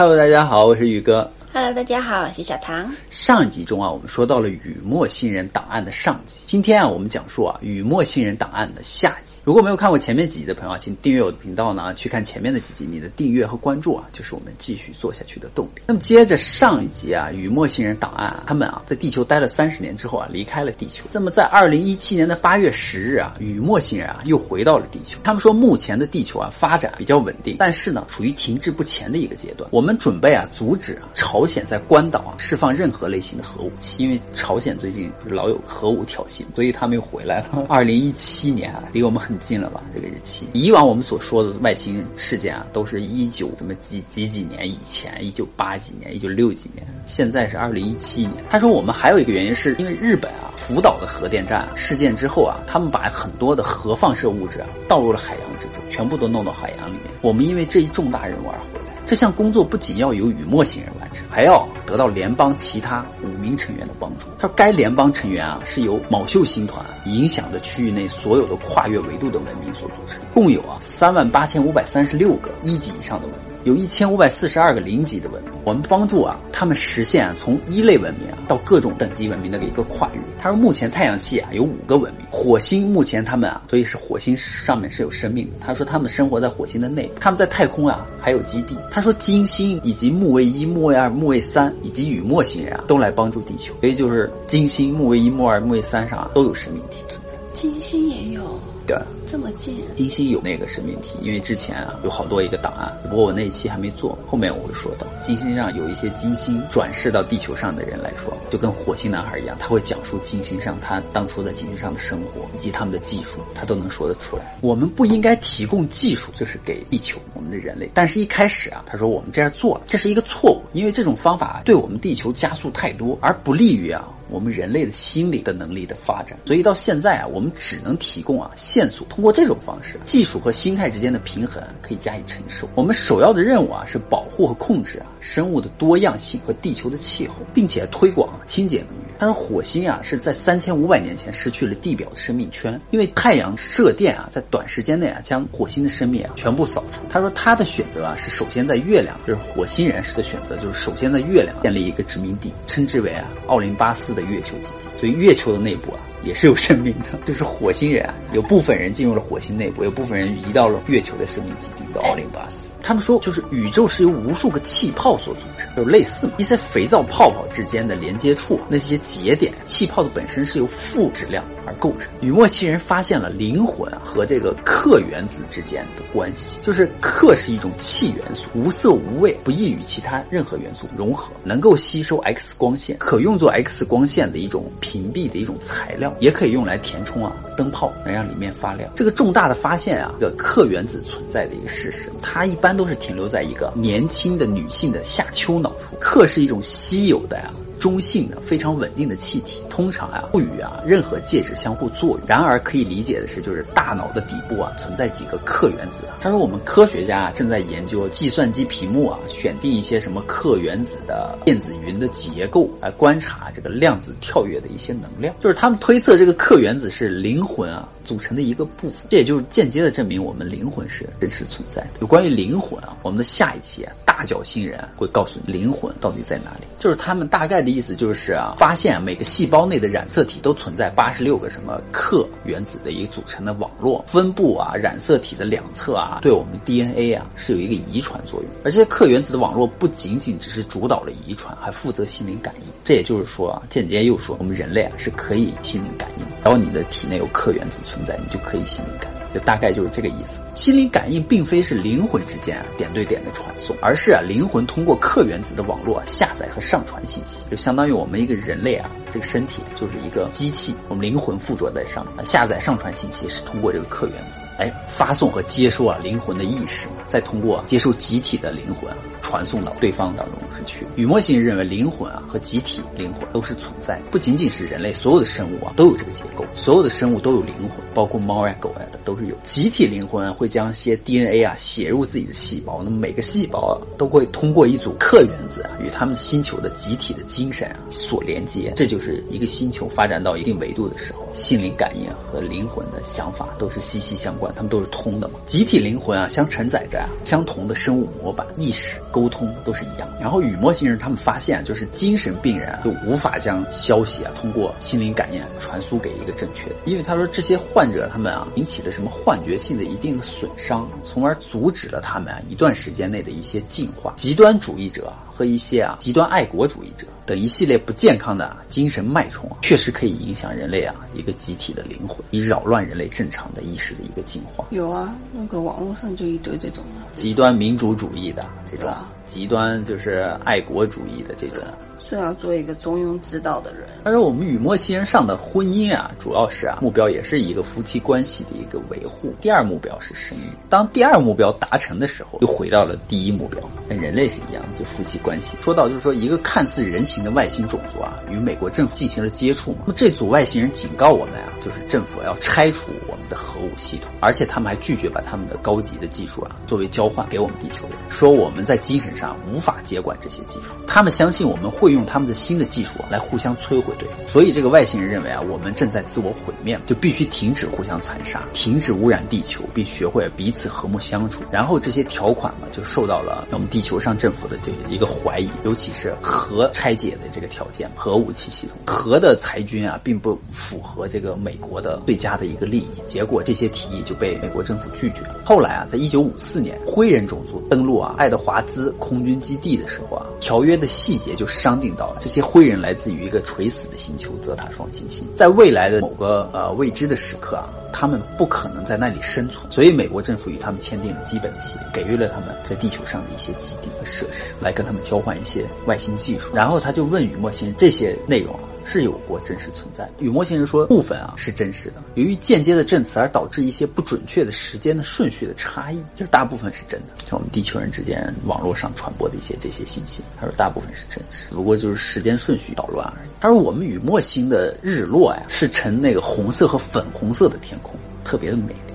Hello，大家好，我是宇哥。Hello，大家好，我是小唐。上一集中啊，我们说到了雨墨星人档案的上集。今天啊，我们讲述啊雨墨星人档案的下集。如果没有看过前面几集的朋友啊，请订阅我的频道呢，去看前面的几集。你的订阅和关注啊，就是我们继续做下去的动力。那么接着上一集啊，雨墨星人档案，他们啊在地球待了三十年之后啊，离开了地球。那么在二零一七年的八月十日啊，雨墨星人啊又回到了地球。他们说目前的地球啊发展比较稳定，但是呢处于停滞不前的一个阶段。我们准备啊阻止啊朝朝鲜在关岛啊释放任何类型的核武器，因为朝鲜最近老有核武挑衅，所以他们又回来了。二零一七年啊，离我们很近了吧？这个日期，以往我们所说的外星事件啊，都是一九什么几几几年以前，一九八几年、一九六几年，现在是二零一七年。他说我们还有一个原因是因为日本啊福岛的核电站、事件之后啊，他们把很多的核放射物质啊倒入了海洋之中，全部都弄到海洋里面。我们因为这一重大任务而回。这项工作不仅要由雨墨星人完成，还要得到联邦其他五名成员的帮助。他说，该联邦成员啊是由卯秀星团影响的区域内所有的跨越维度的文明所组成，共有啊三万八千五百三十六个一级以上的文明。有一千五百四十二个零级的文明，我们帮助啊他们实现啊从一类文明啊到各种等级文明的一个跨越。他说目前太阳系啊有五个文明，火星目前他们啊所以是火星上面是有生命的。他说他们生活在火星的内部，他们在太空啊还有基地。他说金星以及木卫一、木卫二、木卫三以及雨墨星人啊都来帮助地球，所以就是金星、木卫一、木二、木卫三上啊都有生命体存在。金星也有。对，这么近，金星有那个生命体，因为之前啊有好多一个档案，不过我那一期还没做，后面我会说到。金星上有一些金星转世到地球上的人来说，就跟火星男孩一样，他会讲述金星上他当初在金星上的生活以及他们的技术，他都能说得出来。我们不应该提供技术，就是给地球我们的人类。但是一开始啊，他说我们这样做了，这是一个错误，因为这种方法对我们地球加速太多，而不利于啊。我们人类的心理的能力的发展，所以到现在啊，我们只能提供啊线索，通过这种方式，技术和心态之间的平衡可以加以承受。我们首要的任务啊是保护和控制啊生物的多样性和地球的气候，并且推广清洁能源。他说火星啊是在三千五百年前失去了地表的生命圈，因为太阳射电啊在短时间内啊将火星的生命啊全部扫除。他说他的选择啊是首先在月亮，就是火星人士的选择就是首先在月亮建立一个殖民地，称之为啊奥林巴斯的月球基地。所以月球的内部啊也是有生命的，就是火星人啊有部分人进入了火星内部，有部分人移到了月球的生命基地的奥林巴斯。他们说，就是宇宙是由无数个气泡所组成，就类似嘛一些肥皂泡泡之间的连接处，那些节点，气泡的本身是由负质量而构成。雨墨星人发现了灵魂和这个氪原子之间的关系，就是氪是一种气元素，无色无味，不易与其他任何元素融合，能够吸收 X 光线，可用作 X 光线的一种屏蔽的一种材料，也可以用来填充啊灯泡，能让里面发亮。这个重大的发现啊，这个氪原子存在的一个事实，它一般。都是停留在一个年轻的女性的下丘脑处。克是一种稀有的呀、中性的、非常稳定的气体，通常啊不与啊任何介质相互作用。然而可以理解的是，就是大脑的底部啊存在几个氪原子。他说，我们科学家啊正在研究计算机屏幕啊选定一些什么氪原子的电子云的结构，来观察这个量子跳跃的一些能量。就是他们推测这个氪原子是灵魂啊组成的一个部分，这也就是间接的证明我们灵魂是真实存在的。有关于灵魂啊，我们的下一期啊大角星人会告诉你灵魂到底在哪里。就是他们大概的意思就是啊，发现每个细胞内的染色体都存在八十六个什么氪原子的一个组成的网络，分布啊染色体的两侧啊，对我们 DNA 啊是有一个遗传作用。而这些氪原子的网络不仅仅只是主导了遗传，还负责心灵感应。这也就是说啊，间接又说我们人类啊是可以心灵感应，只要你的体内有氪原子存在，你就可以心灵感应。就大概就是这个意思。心灵感应并非是灵魂之间啊点对点的传送，而是啊灵魂通过客原子的网络、下载和上传信息，就相当于我们一个人类啊这个身体就是一个机器，我们灵魂附着在上面，下载、上传信息是通过这个客原子，哎发送和接收啊灵魂的意识，再通过接收集体的灵魂。传送到对方当中是去。雨墨星认为灵魂啊和集体灵魂都是存在，不仅仅是人类，所有的生物啊都有这个结构，所有的生物都有灵魂，包括猫呀、狗呀的都是有。集体灵魂会将一些 DNA 啊写入自己的细胞，那么每个细胞啊都会通过一组氪原子啊与他们星球的集体的精神啊所连接，这就是一个星球发展到一定维度的时候，心灵感应和灵魂的想法都是息息相关，它们都是通的嘛。集体灵魂啊相承载着啊相同的生物模板意识。沟通都是一样。然后雨墨先生他们发现，就是精神病人，就无法将消息啊通过心灵感应传输给一个正确的，因为他说这些患者他们啊引起了什么幻觉性的一定的损伤，从而阻止了他们啊一段时间内的一些进化。极端主义者和一些啊极端爱国主义者。等一系列不健康的精神脉冲，确实可以影响人类啊一个集体的灵魂，以扰乱人类正常的意识的一个进化。有啊，那个网络上就一堆这种的，极端民主主义的这种，极端就是爱国主义的这种。是要做一个中庸之道的人。但是我们雨墨西人上的婚姻啊，主要是啊目标也是一个夫妻关系的一个维护。第二目标是生育。当第二目标达成的时候，又回到了第一目标，跟人类是一样，就夫妻关系。说到就是说一个看似人形的外星种族啊，与美国政府进行了接触嘛。那么这组外星人警告我们啊，就是政府要拆除我们的核武系统，而且他们还拒绝把他们的高级的技术啊作为交换给我们地球人，说我们在精神上无法接管这些技术。他们相信我们会用。他们的新的技术来互相摧毁对方，所以这个外星人认为啊，我们正在自我毁灭，就必须停止互相残杀，停止污染地球，并学会彼此和睦相处。然后这些条款嘛，就受到了我们地球上政府的这个一个怀疑，尤其是核拆解的这个条件，核武器系统，核的裁军啊，并不符合这个美国的最佳的一个利益。结果这些提议就被美国政府拒绝了。后来啊，在一九五四年，灰人种族登陆啊爱德华兹空军基地的时候啊，条约的细节就商定。到了这些灰人来自于一个垂死的星球泽塔双行星，在未来的某个呃未知的时刻啊，他们不可能在那里生存，所以美国政府与他们签订了基本的协议，给予了他们在地球上的一些基地和设施，来跟他们交换一些外星技术。然后他就问雨墨星这些内容啊。是有过真实存在。雨墨星人说部分啊是真实的，由于间接的证词而导致一些不准确的时间的顺序的差异，就是大部分是真的。像我们地球人之间网络上传播的一些这些信息，他说大部分是真实，不过就是时间顺序捣乱而已。他说我们雨墨星的日落呀是呈那个红色和粉红色的天空，特别的美丽。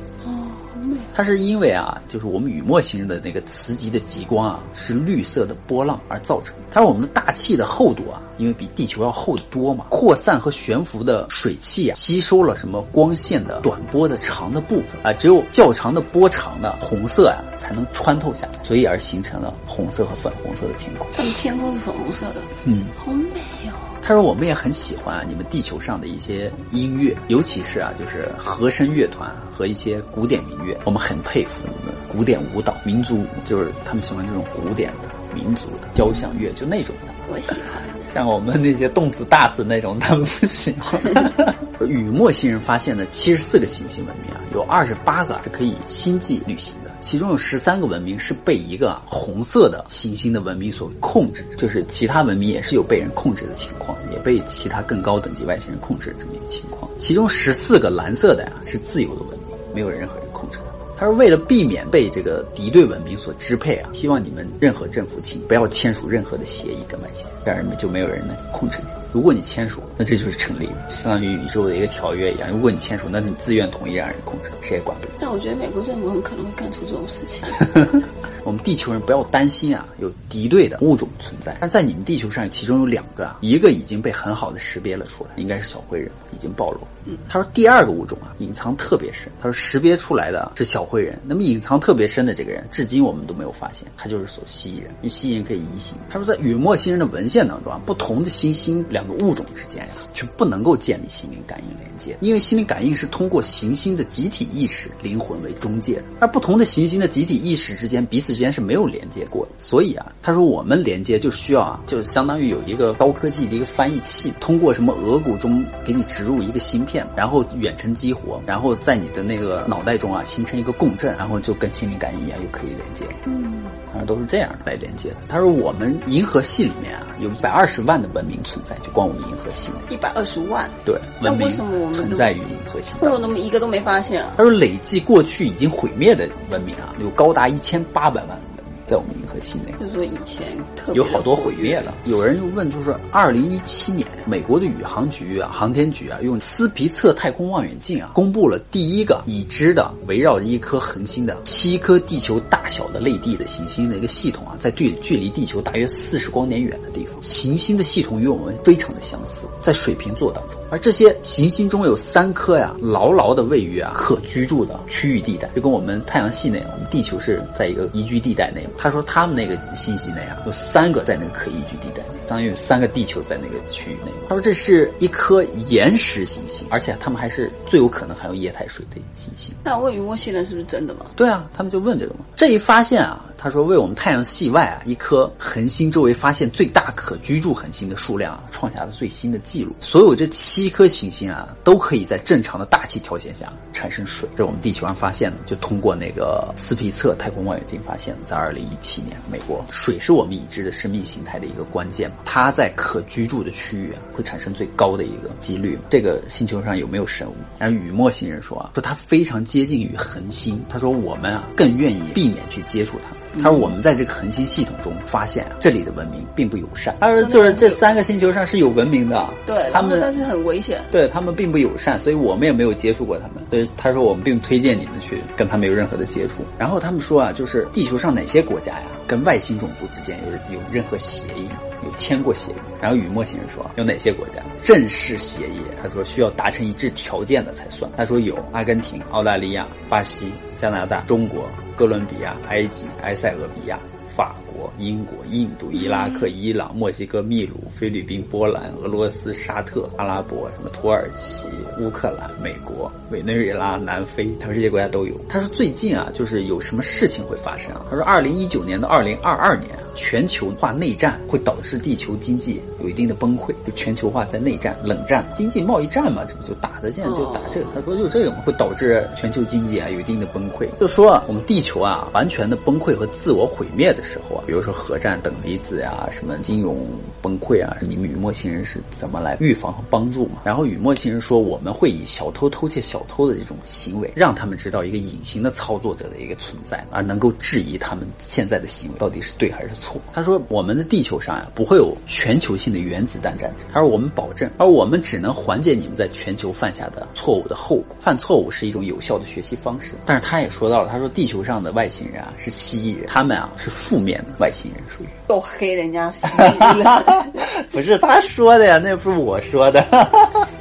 它是因为啊，就是我们雨墨星人的那个磁极的极光啊，是绿色的波浪而造成的。它说我们的大气的厚度啊，因为比地球要厚得多嘛，扩散和悬浮的水汽啊，吸收了什么光线的短波的长的部分啊，只有较长的波长的红色啊，才能穿透下来，所以而形成了红色和粉红色的天空。它们天空是粉红色的，嗯，好美哦。他说：“我们也很喜欢啊，你们地球上的一些音乐，尤其是啊，就是和声乐团和一些古典民乐。我们很佩服你们古典舞蹈、民族舞，就是他们喜欢这种古典的民族的交响乐，就那种的。我喜欢。像我们那些动词大字那种，他们不喜欢。雨墨星人发现的七十四个行星文明啊，有二十八个是可以星际旅行的。”其中有十三个文明是被一个红色的行星的文明所控制，就是其他文明也是有被人控制的情况，也被其他更高等级外星人控制这么一个情况。其中十四个蓝色的呀是自由的文明，没有任何人控制的。他说为了避免被这个敌对文明所支配啊，希望你们任何政府请不要签署任何的协议跟外星人，这样人们就没有人能控制你。如果你签署，那这就是成立，就相当于宇宙的一个条约一样。如果你签署，那你自愿同意让人控制，谁也管不了。但我觉得美国政府很可能会干出这种事情。地球人不要担心啊，有敌对的物种存在。但在你们地球上，其中有两个啊，一个已经被很好的识别了出来，应该是小灰人，已经暴露。嗯，他说第二个物种啊，隐藏特别深。他说识别出来的是小灰人，那么隐藏特别深的这个人，至今我们都没有发现，他就是所蜥蜴人，因为蜥蜴人可以移形。他说在雨墨星人的文献当中啊，不同的行星两个物种之间呀，是不能够建立心灵感应连接，因为心灵感应是通过行星的集体意识、灵魂为中介的，而不同的行星的集体意识之间彼此。之间是没有连接过的，所以啊，他说我们连接就需要啊，就相当于有一个高科技的一个翻译器，通过什么额骨中给你植入一个芯片，然后远程激活，然后在你的那个脑袋中啊形成一个共振，然后就跟心灵感应一样又可以连接。嗯，反正都是这样来连接的。他说我们银河系里面啊有一百二十万的文明存在，就光我们银河系一百二十万。对，那为什么我们存在于银河系？为什么么一个都没发现啊？他说累计过去已经毁灭的文明啊，有高达一千八百。万在我们银河系内，就是说以前特有好多毁灭了。有人就问，就是二零一七年，美国的宇航局啊、航天局啊，用斯皮策太空望远镜啊，公布了第一个已知的围绕着一颗恒星的七颗地球大小的类地的行星的一个系统啊，在距距离地球大约四十光年远的地方，行星的系统与我们非常的相似，在水瓶座当中。而这些行星中有三颗呀，牢牢的位于啊可居住的区域地带，就跟我们太阳系内，我们地球是在一个宜居地带内。他说他们那个星系内啊，有三个在那个可宜居地带，相当于有三个地球在那个区域内。他说这是一颗岩石行星，而且他们还是最有可能含有液态水的行星。那问雨墨星人是不是真的吗？对啊，他们就问这个嘛。这一发现啊，他说为我们太阳系外啊一颗恒星周围发现最大可居住恒星的数量啊，创下了最新的记录。所有这七颗行星啊，都可以在正常的大气条件下产生水。这是我们地球上发现的，就通过那个斯皮策太空望远镜发现的，在二零一七年，美国水是我们已知的生命形态的一个关键嘛，它在可居住的区域啊，会产生最高的一个几率。这个星球上有没有生物？然后雨墨星人说啊，说它非常接近于恒星，他说我们啊更愿意避免去接触它。他说：“我们在这个恒星系统中发现啊，这里的文明并不友善。他说，就是这三个星球上是有文明的，对，他们但是很危险，对他们并不友善，所以我们也没有接触过他们。所以他说，我们并不推荐你们去跟他们有任何的接触。然后他们说啊，就是地球上哪些国家呀，跟外星种族之间有有任何协议，有签过协议。然后雨墨星人说，有哪些国家正式协议？他说需要达成一致条件的才算。他说有阿根廷、澳大利亚、巴西、加拿大、中国。”哥伦比亚、埃及、埃塞俄比亚、法国、英国、印度、伊拉克、伊朗、墨西哥、秘鲁、菲律宾、波兰、俄罗斯、沙特、阿拉伯、什么土耳其、乌克兰、美国、委内瑞拉、南非，他说这些国家都有。他说最近啊，就是有什么事情会发生啊？他说二零一九年到二零二二年，全球化内战会导致地球经济有一定的崩溃。就全球化在内战、冷战、经济贸易战嘛，这不就打的现在就打这个。他说就这个嘛，会导致全球经济啊有一定的崩溃。就说啊我们地球啊完全的崩溃和自我毁灭的时候啊，比如说核战、等离子呀，什么金融崩溃啊，你们雨墨星人是怎么来预防和帮助嘛？然后雨墨星人说，我们会以小偷偷窃小偷的这种行为，让他们知道一个隐形的操作者的一个存在，而能够质疑他们现在的行为到底是对还是错。他说，我们的地球上呀不会有全球性的原子弹战争，他说我们保证，而我们只能缓解你们在全球犯下的错误的后果。犯错误是一种有效的学习方式，但是他也说到了，他说地球上的外星人啊是蜥蜴人，他们啊是负面的外星人，属于够黑人家蜥蜴了，不是他说的呀，那不是我说的。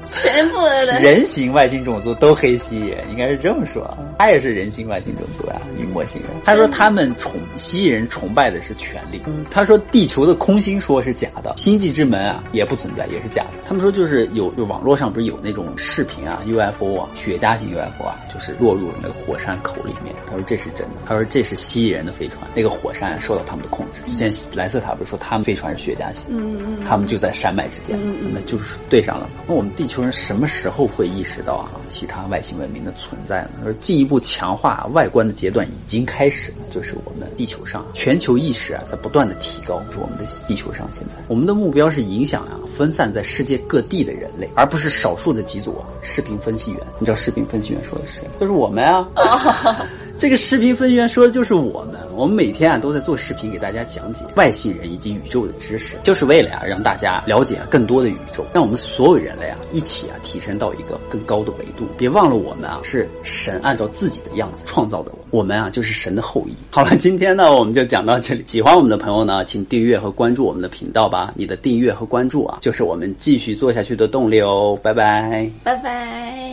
全部的人形外星种族都黑蜥蜴人，应该是这么说。他也是人形外星种族啊，女魔星人。他说他们崇蜥蜴人崇拜的是权力。他说地球的空心说是假的，星际之门啊也不存在，也是假的。他们说就是有，就网络上不是有那种视频啊，UFO 啊，雪茄型 UFO 啊，就是落入那个火山口里面。他说这是真的。他说这是蜥蜴人的飞船，那个火山受到他们的控制。现在莱瑟塔不是说他们飞船是雪茄型，嗯嗯，他们就在山脉之间，那就是对上了。那我们地球人什么时候会意识到啊其他外星文明的存在呢？他说进一步强化外观的阶段已经开始，就是我们地球上全球意识啊在不断的提高。是我们的地球上现在我们的目标是影响啊分散在世界各地的人类，而不是少数的几组啊视频分析员。你知道视频分析员说的是谁？就是我们啊。这个视频分析员说的就是我们，我们每天啊都在做视频给大家讲解外星人以及宇宙的知识，就是为了呀让大家了解更多的宇宙，让我们所有人类啊一起啊提升到一个更高的维度。别忘了我们啊是神按照自己的样子创造的，我们啊就是神的后裔。好了，今天呢我们就讲到这里。喜欢我们的朋友呢，请订阅和关注我们的频道吧。你的订阅和关注啊，就是我们继续做下去的动力哦。拜拜，拜拜。